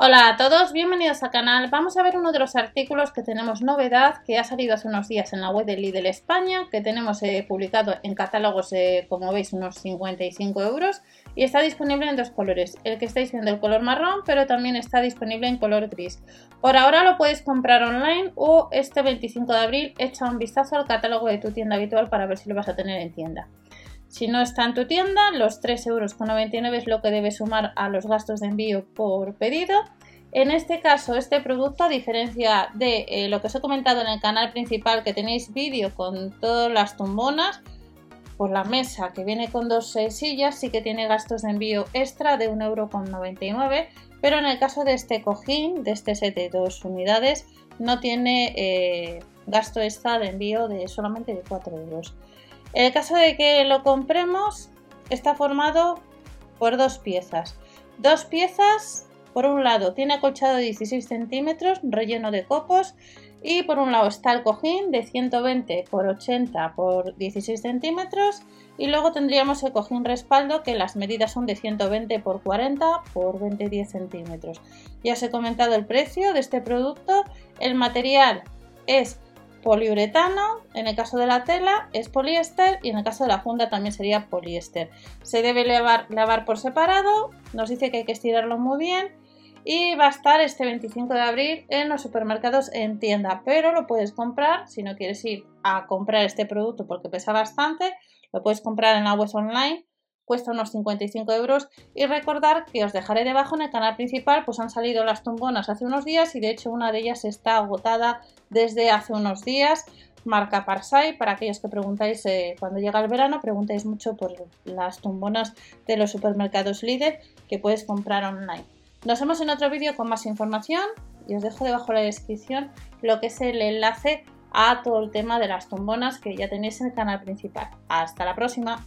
Hola a todos, bienvenidos al canal. Vamos a ver uno de los artículos que tenemos novedad que ha salido hace unos días en la web de Lidl España, que tenemos eh, publicado en catálogos, eh, como veis, unos 55 euros y está disponible en dos colores. El que estáis viendo el color marrón, pero también está disponible en color gris. Por ahora lo puedes comprar online o este 25 de abril echa un vistazo al catálogo de tu tienda habitual para ver si lo vas a tener en tienda. Si no está en tu tienda, los 3,99 euros es lo que debes sumar a los gastos de envío por pedido. En este caso, este producto, a diferencia de eh, lo que os he comentado en el canal principal, que tenéis vídeo con todas las tumbonas, por la mesa que viene con dos eh, sillas, sí que tiene gastos de envío extra de 1,99€, pero en el caso de este cojín, de este set de dos unidades, no tiene eh, gasto extra de envío de solamente de 4 euros. En el caso de que lo compremos, está formado por dos piezas. Dos piezas, por un lado, tiene acolchado de 16 centímetros, relleno de copos, y por un lado está el cojín de 120 por 80 por 16 centímetros y luego tendríamos el cojín respaldo que las medidas son de 120 por 40 por 20 10 centímetros. Ya os he comentado el precio de este producto. El material es poliuretano, en el caso de la tela es poliéster y en el caso de la funda también sería poliéster. Se debe lavar, por separado, nos dice que hay que estirarlo muy bien y va a estar este 25 de abril en los supermercados en tienda, pero lo puedes comprar si no quieres ir a comprar este producto porque pesa bastante, lo puedes comprar en la web online cuesta unos 55 euros y recordar que os dejaré debajo en el canal principal pues han salido las tumbonas hace unos días y de hecho una de ellas está agotada desde hace unos días marca Parsai para aquellos que preguntáis eh, cuando llega el verano preguntáis mucho por las tumbonas de los supermercados líder que puedes comprar online nos vemos en otro vídeo con más información y os dejo debajo la descripción lo que es el enlace a todo el tema de las tumbonas que ya tenéis en el canal principal. Hasta la próxima.